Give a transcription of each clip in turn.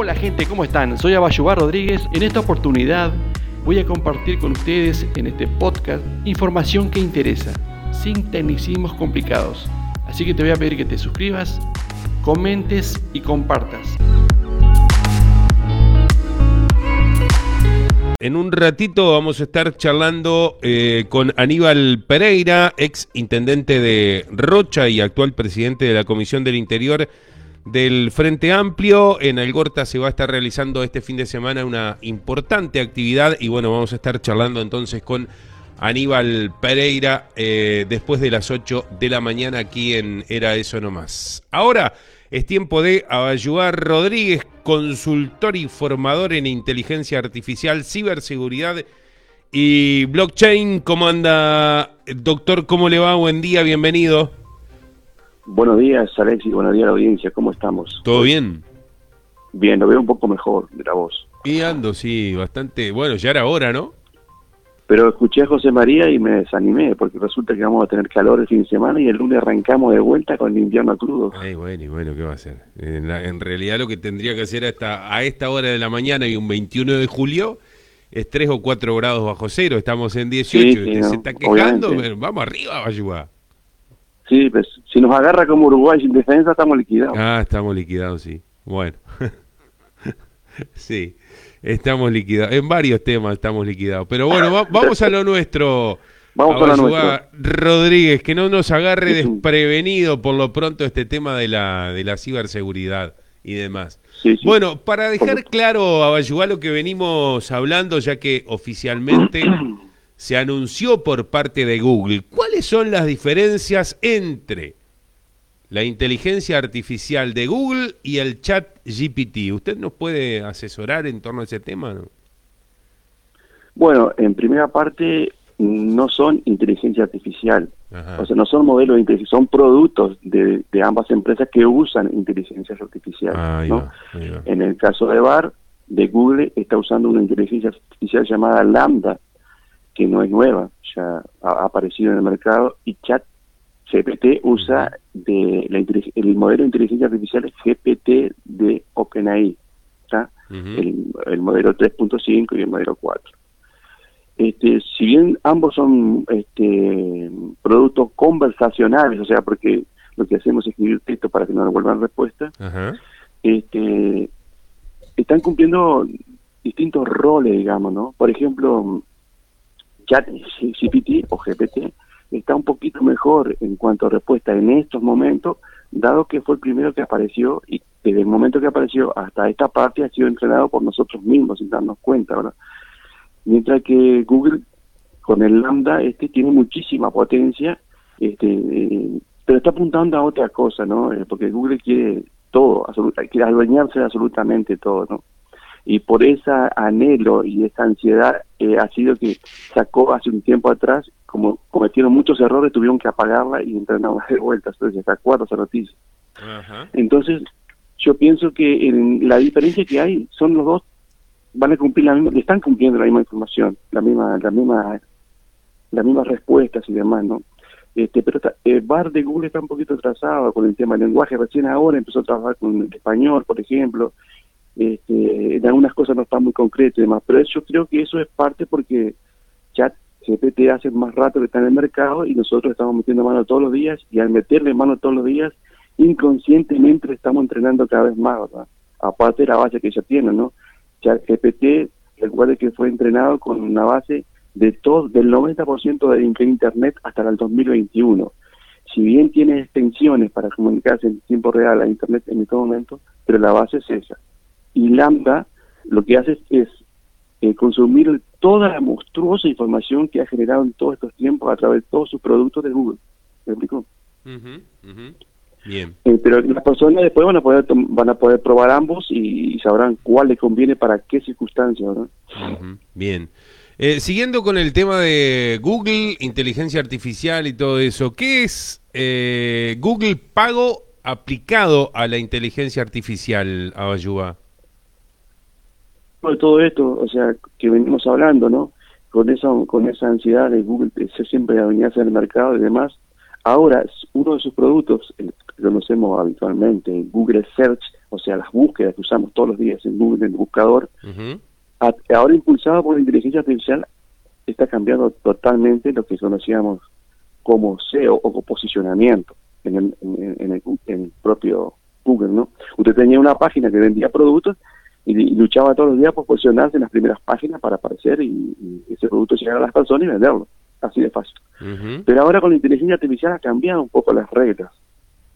Hola gente, ¿cómo están? Soy Abayubar Rodríguez. En esta oportunidad voy a compartir con ustedes en este podcast información que interesa, sin tecnicismos complicados. Así que te voy a pedir que te suscribas, comentes y compartas. En un ratito vamos a estar charlando eh, con Aníbal Pereira, ex intendente de Rocha y actual presidente de la Comisión del Interior del Frente Amplio. En Algorta se va a estar realizando este fin de semana una importante actividad y bueno, vamos a estar charlando entonces con Aníbal Pereira eh, después de las 8 de la mañana aquí en Era Eso No Más. Ahora es tiempo de Abayuar Rodríguez, consultor y formador en inteligencia artificial, ciberseguridad y blockchain. ¿Cómo anda, doctor? ¿Cómo le va? Buen día, bienvenido. Buenos días, Alexis. Buenos días a la audiencia. ¿Cómo estamos? ¿Todo bien? Bien, lo veo un poco mejor de la voz. Y ando, sí, bastante. Bueno, ya era hora, ¿no? Pero escuché a José María y me desanimé, porque resulta que vamos a tener calor el fin de semana y el lunes arrancamos de vuelta con el invierno crudo. Ay, bueno, y bueno, ¿qué va a hacer? En, realidad lo que tendría que hacer hasta a esta hora de la mañana y un 21 de julio es 3 o 4 grados bajo cero. Estamos en 18. y se está quejando, vamos arriba, Bayuá. Sí, pues si nos agarra como Uruguay sin defensa, estamos liquidados. Ah, estamos liquidados, sí. Bueno. sí, estamos liquidados. En varios temas estamos liquidados. Pero bueno, vamos a lo nuestro. Vamos a, lo nuestro. Rodríguez, que no nos agarre desprevenido por lo pronto este tema de la, de la ciberseguridad y demás. Bueno, para dejar claro a Bayuá lo que venimos hablando, ya que oficialmente se anunció por parte de Google. ¿Cuáles son las diferencias entre la inteligencia artificial de Google y el chat GPT? ¿Usted nos puede asesorar en torno a ese tema? Bueno, en primera parte no son inteligencia artificial, o sea, no son modelos de inteligencia, son productos de, ambas empresas que usan inteligencia artificial. En el caso de BAR, de Google está usando una inteligencia artificial llamada Lambda, que no es nueva, ya ha aparecido en el mercado, y Chat GPT usa de la, el modelo de inteligencia artificial GPT de OpenAI, el, modelo 3.5 y el modelo 4. Este, si bien ambos son este, productos conversacionales, o sea, porque lo que hacemos es escribir texto para que nos devuelvan respuesta, este, están cumpliendo distintos roles, digamos, ¿no? Por ejemplo, chat GPT o GPT está un poquito mejor en cuanto a respuesta en estos momentos, dado que fue el primero que apareció y desde el momento que apareció hasta esta parte ha sido entrenado por nosotros mismos sin darnos cuenta, ¿verdad? Mientras que Google con el Lambda este tiene muchísima potencia, este, eh, pero está apuntando a otra cosa, ¿no? Eh, porque Google quiere todo, quiere adueñarse de absolutamente todo, ¿no? Y por ese anhelo y esa ansiedad eh, ha sido que sacó hace un tiempo atrás, como cometieron muchos errores, tuvieron que apagarla y entrenarla de vuelta, entonces sacó a noticias. Entonces, yo pienso que en la diferencia que hay son los dos van a cumplir la misma, están cumpliendo la misma información, la misma, la misma, las mismas respuestas y demás, ¿no? Este, pero el eh, bar de Google está un poquito atrasado con el tema del lenguaje, recién ahora empezó a trabajar con el español, por ejemplo, este, en algunas cosas no está muy concreto y demás, pero yo creo que eso es parte porque chat GPT hace más rato que está en el mercado y nosotros estamos metiendo mano todos los días y al meterle mano todos los días, inconscientemente estamos entrenando cada vez más. Aparte de la base que ya tiene, ¿no? Chat GPT, recuerde que fue entrenado con una base de todo, del 90% de Internet hasta el 2021. Si bien tiene extensiones para comunicarse en tiempo real a Internet en este momento, pero la base es esa y Lambda lo que hace es, eh, consumir toda la monstruosa información que ha generado en todos estos tiempos a través de todos sus productos de Google. ¿Me explico? Bien. Eh, pero las personas después van a poder van a poder probar ambos y, sabrán cuál les conviene para qué circunstancias, Bien. Eh, siguiendo con el tema de Google, inteligencia artificial y todo eso, ¿qué es Google pago aplicado a la inteligencia artificial, Abayuba? De todo esto, o sea, que venimos hablando, ¿no? Con esa, con esa ansiedad de Google de ser siempre adueñarse el mercado y demás. Ahora, uno de sus productos, el que conocemos habitualmente, Google Search, o sea, las búsquedas que usamos todos los días en Google, en el buscador, ahora impulsado por la inteligencia artificial, está cambiando totalmente lo que conocíamos como SEO o posicionamiento en el, en, el, en el propio Google, ¿no? Usted tenía una página que vendía productos y, luchaba todos los días por posicionarse en las primeras páginas para aparecer y, ese producto llegar a las personas y venderlo. Así de fácil. Pero ahora con la inteligencia artificial ha cambiado un poco las reglas.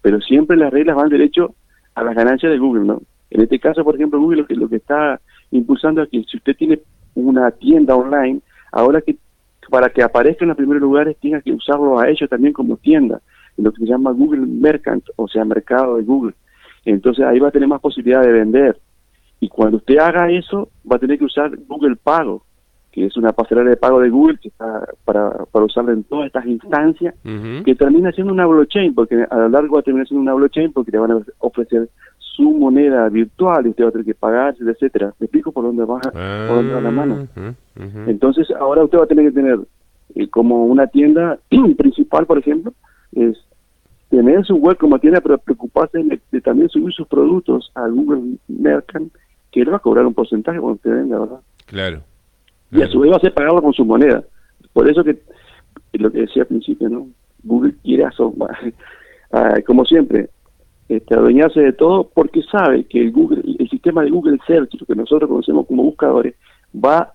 Pero siempre las reglas van derecho a las ganancias de Google, ¿no? En este caso, por ejemplo, Google lo que, lo que está impulsando es que si usted tiene una tienda online, ahora que para que aparezca en los primeros lugares tenga que usarlo a ellos también como tienda, lo que se llama Google Mercant, o sea, mercado de Google. Entonces ahí va a tener más posibilidad de vender. Y cuando usted haga eso, va a tener que usar Google Pago, que es una pasarela de pago de Google que está para, para usarla en todas estas instancias, que termina siendo una blockchain, porque a lo largo va a terminar siendo una blockchain porque le van a ofrecer su moneda virtual y usted va a tener que pagar, etcétera. ¿Me explico por dónde va, por dónde va la mano? Entonces ahora usted va a tener que tener eh, como una tienda principal, por ejemplo, es tener su web como tienda, pero preocuparse de, también subir sus productos a Google Merchant, que él va a cobrar un porcentaje cuando usted venda, ¿verdad? Claro. Y a su vez va a hacer pagarlo con su moneda. Por eso que, lo que decía al principio, ¿no? Google quiere ah, como siempre, este, adueñarse de todo porque sabe que el Google, el sistema de Google Search, lo que nosotros conocemos como buscadores, va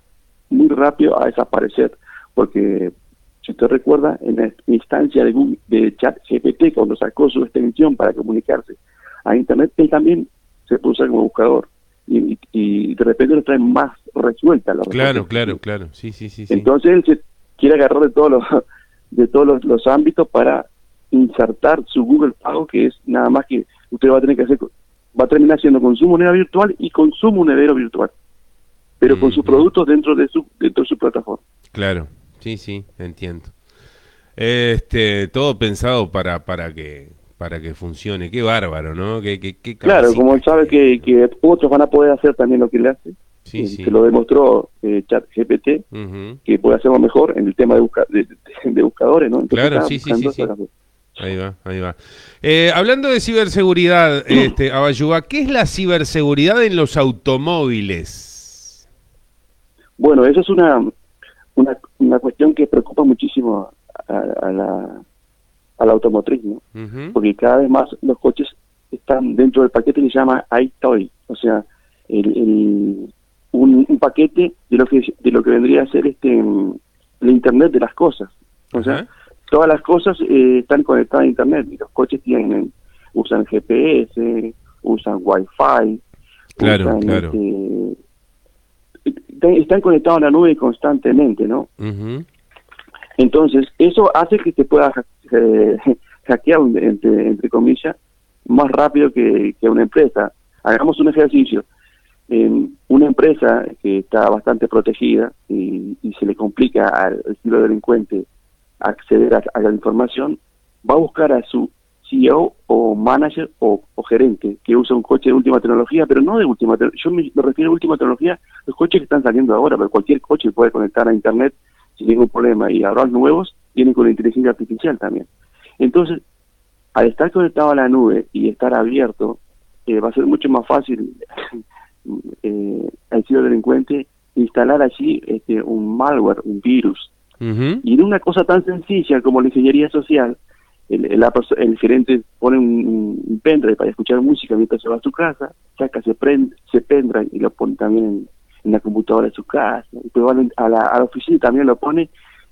muy rápido a desaparecer, porque si usted recuerda, en la instancia de, Google, de chat GPT, cuando sacó su extensión para comunicarse a Internet, él también se puso como buscador. Y, de repente lo trae más resuelta la Claro, claro, claro. Sí, sí, sí, Entonces él se quiere agarrar de todos los, de todos los, ámbitos para insertar su Google Pago, que es nada más que usted va a tener que hacer, va a terminar siendo con su moneda virtual y con su monedero virtual, pero con sus productos dentro de su dentro de su plataforma. Claro, Sí, sí, entiendo. Este, todo pensado para, para que para que funcione. Qué bárbaro, ¿no? Qué, qué, claro, como él sabe que, que, otros van a poder hacer también lo que le hace. Sí, eh, Que lo demostró eh, ChatGPT, que puede hacerlo mejor en el tema de, de, buscadores, ¿no? claro, sí, sí, sí, Ahí va, ahí va. Eh, hablando de ciberseguridad, este, Abayuba, ¿qué es la ciberseguridad en los automóviles? Bueno, eso es una, una, una cuestión que preocupa muchísimo a la automotriz, ¿no? Porque cada vez más los coches están dentro del paquete que se llama iToy, o sea, el, un, paquete de lo que de lo que vendría a ser este el Internet de las cosas, o sea, todas las cosas eh, están conectadas a Internet y los coches tienen usan GPS, usan Wi-Fi, claro, claro. Este, están conectados a la nube constantemente, ¿no? Entonces, eso hace que se pueda eh, hackear, entre, entre, comillas, más rápido que, una empresa. Hagamos un ejercicio. En una empresa que está bastante protegida y, se le complica al, estilo delincuente acceder a, la información, va a buscar a su CEO o manager o, gerente que usa un coche de última tecnología, pero no de última tecnología. Yo me, refiero a última tecnología, los coches que están saliendo ahora, pero cualquier coche puede conectar a Internet sin ningún problema. Y los nuevos vienen con la inteligencia artificial también. Entonces, al estar conectado a la nube y estar abierto, eh, va a ser mucho más fácil eh, al delincuente instalar allí este, un malware, un virus. Y en una cosa tan sencilla como la ingeniería social, el, el, gerente pone un, pendrive para escuchar música mientras se va a su casa, saca ese, prend, se pendrive y lo pone también en, la computadora de su casa, a la, a la oficina también lo pone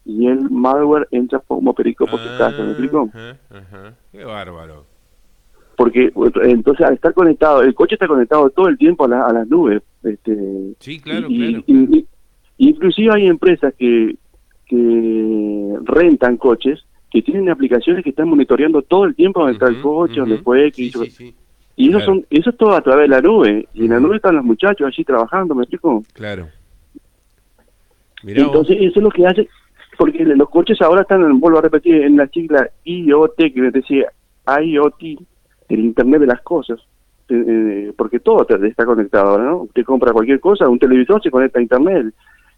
y el malware entra como perico por su casa, ¿me explico? Qué bárbaro. Porque entonces al estar conectado, el coche está conectado todo el tiempo a, la, a las nubes. Este, sí, claro, claro. Y, inclusive hay empresas que, que rentan coches que tienen aplicaciones que están monitoreando todo el tiempo donde está el coche, donde fue, que y eso son eso es todo a través de la nube y en la nube están los muchachos allí trabajando, ¿me explico? Claro. Entonces eso es lo que hace porque los coches ahora están, vuelvo a repetir, en la sigla IoT, que me decía IoT, el Internet de las cosas, eh, eh, porque todo está conectado, ¿no? Usted compra cualquier cosa, un televisor se conecta a Internet,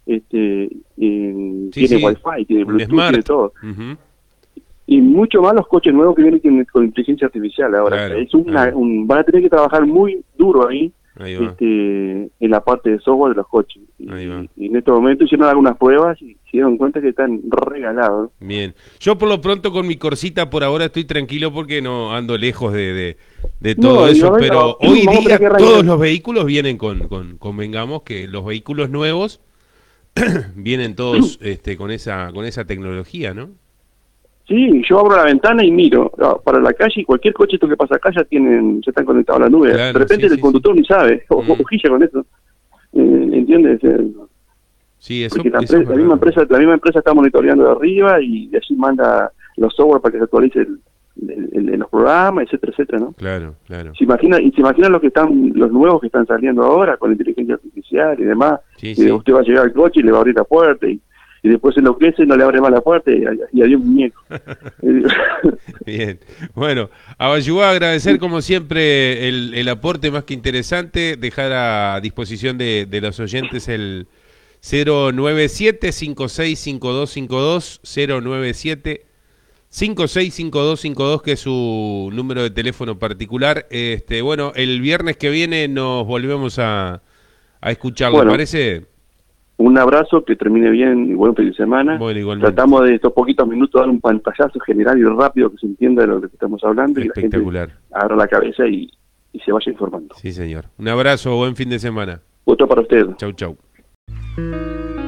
este, tiene Wi-Fi, tiene Bluetooth, tiene todo. Y mucho más los coches nuevos que vienen con, inteligencia artificial ahora. es una, un, van a tener que trabajar muy duro ahí, este, en la parte de software de los coches. Y, en este momento hicieron algunas pruebas y se dieron cuenta que están regalados. Bien. Yo por lo pronto con mi corsita por ahora estoy tranquilo porque no ando lejos de, de, todo eso, pero hoy día todos los vehículos vienen con, con, convengamos que los vehículos nuevos vienen todos este, con esa con esa tecnología, ¿no? Sí, yo abro la ventana y miro ah, para la calle y cualquier coche que pasa acá ya tienen, ya están conectados a la nube. de repente el conductor ni sabe, o mm. con eso. Eh, ¿Entiendes? Eh, sí, eso, la, misma empresa, la misma empresa está monitoreando de arriba y de allí manda los software para que se actualice el, los programas, etcétera, etcétera, ¿no? Claro, claro. Se imagina, y se imaginan los que están, los nuevos que están saliendo ahora con inteligencia artificial y demás. y usted va a llegar al coche y le va a abrir la puerta y y después se enloquece, no le abre más la puerta y, y adiós muñeco. Bien, bueno, a Bayuá agradecer como siempre el, el, aporte más que interesante, dejar a disposición de, de los oyentes el 097-565252, 097 565252 que es su número de teléfono particular. Este, bueno, el viernes que viene nos volvemos a, a escuchar, ¿le parece? Un abrazo, que termine bien y buen fin de semana. Tratamos de estos poquitos minutos dar un pantallazo general y rápido que se entienda de lo que estamos hablando Espectacular. y la abra la cabeza y, se vaya informando. Sí, señor. Un abrazo, buen fin de semana. Otro para usted. Chau, chau. Música